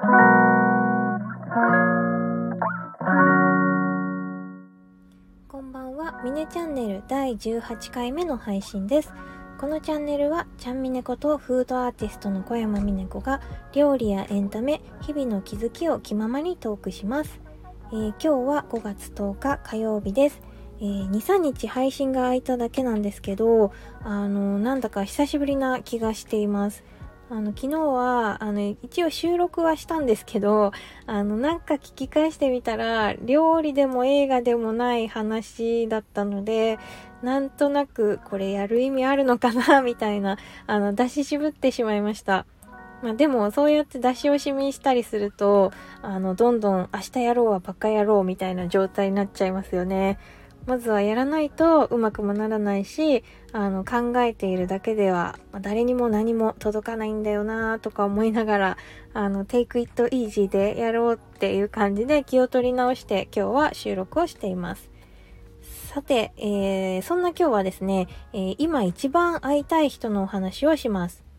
こんばんは、ミネチャンネル第18回目の配信です。このチャンネルは、ちゃんみねことフードアーティストの小山みね子が、料理やエンタメ、日々の気づきを気ままにトークします。えー今日は5月10日火曜日です。えー2、3日配信が空いただけなんですけど、あの、なんだか久しぶりな気がしています。あの、昨日は、あの、一応収録はしたんですけど、あの、なんか聞き返してみたら、料理でも映画でもない話だったので、なんとなくこれやる意味あるのかな、みたいな、あの、出し渋ってしまいました。まあでも、そうやって出し惜しみしたりすると、あの、どんどん明日やろうはバカやろうみたいな状態になっちゃいますよね。まずはやらないとうまくもならないし、あの、考えているだけでは、誰にも何も届かないんだよなとか思いながら、あの、take it easy でやろうっていう感じで気を取り直して今日は収録をしています。さて、えーそんな今日はですね、えー今一番会いたい人のお話をします。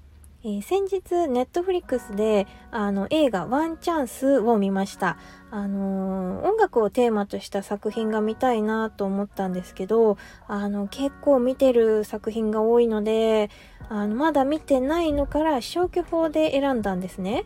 えー先日、ネットフリックスで、あの、映画ワンチャンスを見ました。あのー音楽をテーマとした作品が見たいなと思ったんですけど、あの、結構見てる作品が多いので、あの、まだ見てないのから消去法で選んだんですね。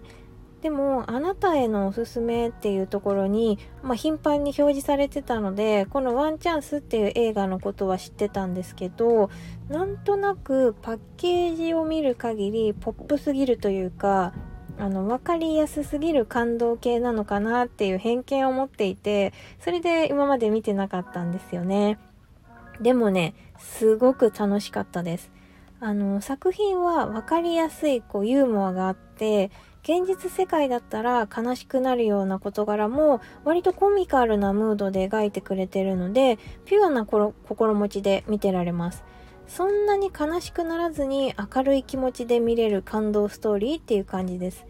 でも、あなたへのおすすめっていうところに、まあ、頻繁に表示されてたので、このワンチャンスっていう映画のことは知ってたんですけど、なんとなくパッケージを見る限りポップすぎるというか、あの、わかりやすすぎる感動系なのかなっていう偏見を持っていて、それで今まで見てなかったんですよね。でもね、すごく楽しかったです。あの、作品はわかりやすいこうユーモアがあって、現実世界だったら悲しくなるような事柄も割とコミカルなムードで描いてくれてるので、ピュアな心持ちで見てられます。そんなに悲しくならずに明るい気持ちで見れる感動ストーリーっていう感じです。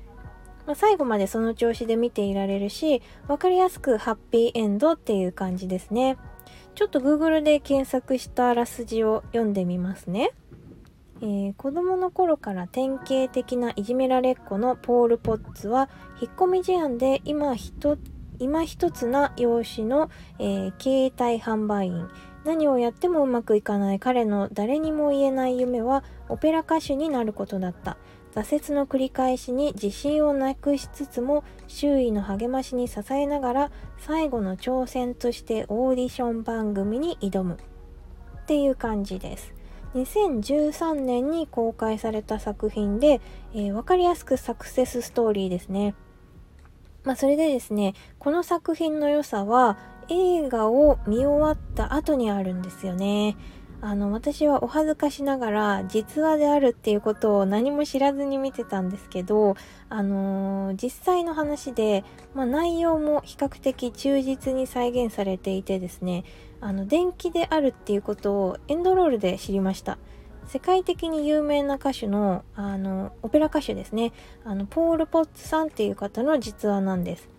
まあ、最後までその調子で見ていられるし、わかりやすくハッピーエンドっていう感じですね。ちょっと Google で検索したあらすじを読んでみますね。えー子供の頃から典型的ないじめられっ子のポール・ポッツは引っ込み思案で今ひと今一つな容姿の、えー携帯販売員。何をやってもうまくいかない。彼の誰にも言えない夢はオペラ歌手になることだった。挫折の繰り返しに自信をなくしつつも周囲の励ましに支えながら最後の挑戦としてオーディション番組に挑む。っていう感じです。2013年に公開された作品で、えー分かりやすくサクセスストーリーですね。まあそれでですね、この作品の良さは映画を見終わった後にあるんですよね。あの、私はお恥ずかしながら実話であるっていうことを何も知らずに見てたんですけど、あのー実際の話で、まあ内容も比較的忠実に再現されていてですね、あの、電気であるっていうことをエンドロールで知りました。世界的に有名な歌手の、あの、オペラ歌手ですね。あの、ポール・ポッツさんっていう方の実話なんです。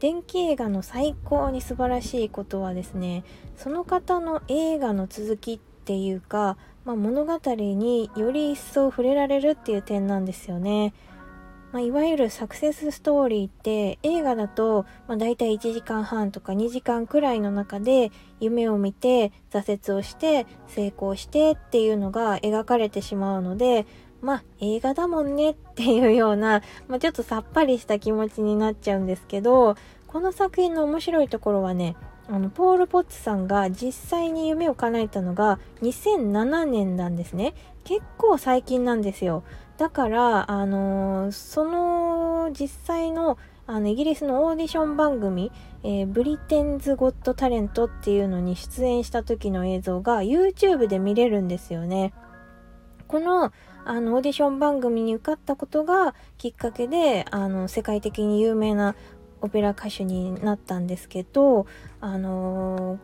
電気映画の最高に素晴らしいことはですね、その方の映画の続きっていうか、まあ、物語により一層触れられるっていう点なんですよね。まあ、いわゆるサクセスストーリーって映画だと、まあ、大体1時間半とか2時間くらいの中で夢を見て挫折をして成功してっていうのが描かれてしまうのでまあ映画だもんねっていうような、まあ、ちょっとさっぱりした気持ちになっちゃうんですけどこの作品の面白いところはねあのポール・ポッツさんが実際に夢を叶えたのが2007年なんですね結構最近なんですよだから、あのーその実際のあのイギリスのオーディション番組、えーブリテンズ・ゴット・タレントっていうのに出演した時の映像が YouTube で見れるんですよね。このあのオーディション番組に受かったことがきっかけであの世界的に有名なオペラ歌手になったんですけど、あの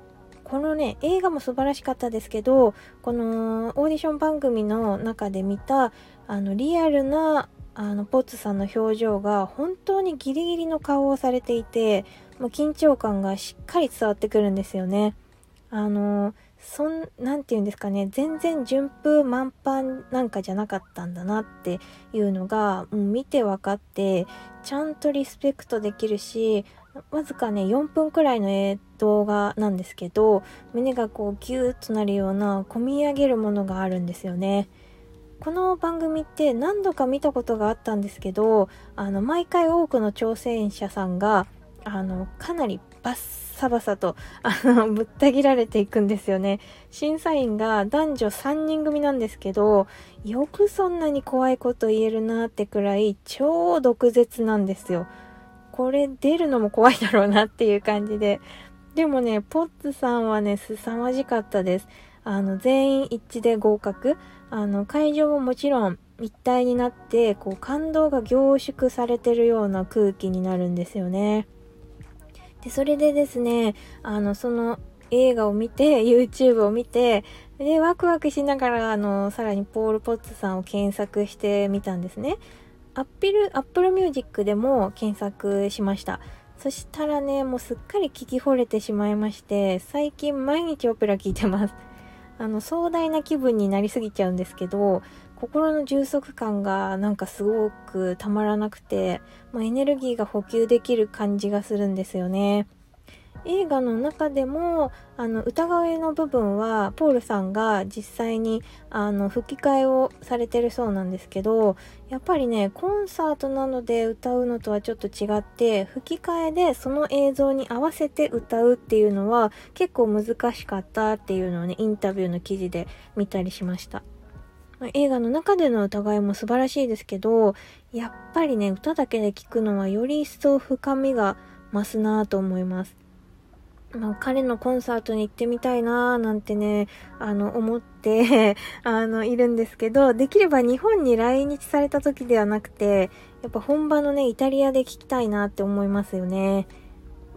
このね映画も素晴らしかったですけどこのオーディション番組の中で見たあのリアルなあのポッツさんの表情が本当にギリギリの顔をされていてもう緊張感がしっかり伝わってくるんですよね。あのそん、なんて言うんですかね、全然順風満帆なんかじゃなかったんだなっていうのが、もう見て分かって、ちゃんとリスペクトできるし、わずかね、4分くらいの動画なんですけど、胸がこうギューッとなるような、込み上げるものがあるんですよね。この番組って何度か見たことがあったんですけど、あの、毎回多くの挑戦者さんが、あの、かなりバッサバサと、あの、ぶった切られていくんですよね。審査員が男女3人組なんですけど、よくそんなに怖いこと言えるなってくらい、超毒舌なんですよ。これ出るのも怖いだろうなっていう感じで。でもね、ポッツさんはね、凄まじかったです。あの、全員一致で合格。あの、会場ももちろん一体になって、こう、感動が凝縮されてるような空気になるんですよね。で、それでですね、あの、その映画を見て、YouTube を見て、で、ワクワクしながら、あの、さらにポール・ポッツさんを検索してみたんですね。アッピル、 Apple Music でも検索しました。そしたらね、もうすっかり聞き惚れてしまいまして、最近毎日オペラ聞いてます。あの、壮大な気分になりすぎちゃうんですけど、心の充足感がなんかすごくたまらなくて、まあ、エネルギーが補給できる感じがするんですよね。映画の中でもあの歌声の部分はポールさんが実際にあの吹き替えをされてるそうなんですけどやっぱりねコンサートなので歌うのとはちょっと違って吹き替えでその映像に合わせて歌うっていうのは結構難しかったっていうのをねインタビューの記事で見たりしました。ま映画の中での歌声も素晴らしいですけど、やっぱりね、歌だけで聴くのはより一層深みが増すなぁと思います。まあ、彼のコンサートに行ってみたいなーなんてね、あの、思って あの、いるんですけど、できれば日本に来日された時ではなくて、やっぱ本場のね、イタリアで聞きたいなって思いますよね。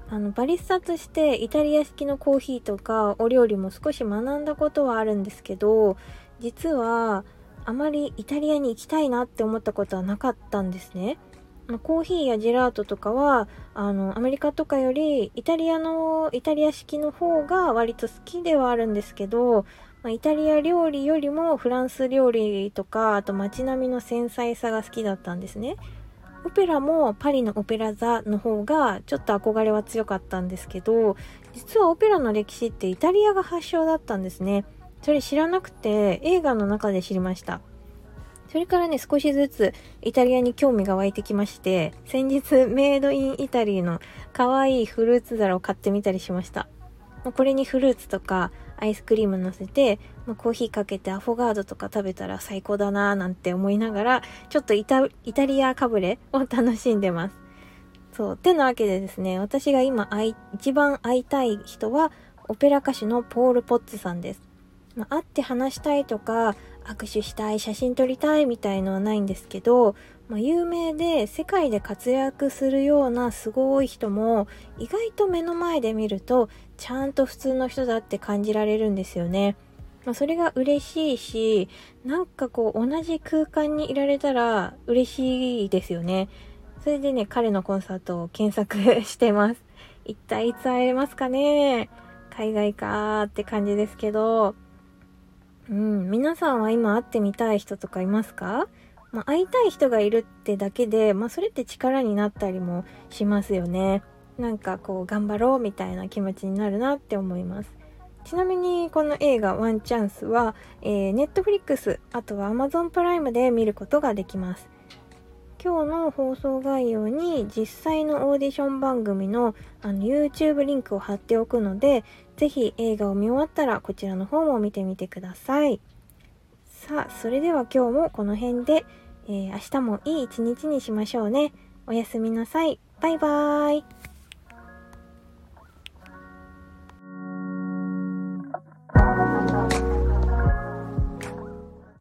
あの、バリスタとしてイタリア式のコーヒーとかお料理も少し学んだことはあるんですけど、実は、あまりイタリアに行きたいなって思ったことはなかったんですね。コーヒーやジェラートとかは、あの、アメリカとかより、イタリアの、イタリア式の方が割と好きではあるんですけど、まあ、イタリア料理よりもフランス料理とか、あと街並みの繊細さが好きだったんですね。オペラもパリのオペラ座の方がちょっと憧れは強かったんですけど、実はオペラの歴史ってイタリアが発祥だったんですね。それ知らなくて映画の中で知りました。それからね、少しずつイタリアに興味が湧いてきまして、先日メイドインイタリーの可愛いフルーツ皿を買ってみたりしました。これにフルーツとかアイスクリーム乗せて、まコーヒーかけてアフォガードとか食べたら最高だなーなんて思いながら、ちょっとイタリアかぶれを楽しんでます。そう。てなわけでですね、私が今会い、一番会いたい人は、オペラ歌手のポール・ポッツさんです。まあ、会って話したいとか、握手したい、写真撮りたいみたいのはないんですけど、まあ、有名で世界で活躍するようなすごい人も意外と目の前で見るとちゃんと普通の人だって感じられるんですよね。まあ、それが嬉しいし、なんかこう同じ空間にいられたら嬉しいですよね。それでね、彼のコンサートを検索してます。一体いつ会えますかね？海外かーって感じですけど、うん、皆さんは今会ってみたい人とかいますか？まあ、会いたい人がいるってだけで、まあ、それって力になったりもしますよね。なんかこう、頑張ろうみたいな気持ちになるなって思います。ちなみにこの映画ワンチャンスは、えー、Netflix、あとは Amazon プライムで見ることができます。今日の放送概要に実際のオーディション番組のあの YouTube リンクを貼っておくので、ぜひ映画を見終わったらこちらの方も見てみてください。さあ、それでは今日もこの辺で、えー、明日もいい一日にしましょうね。おやすみなさい。バイバーイ。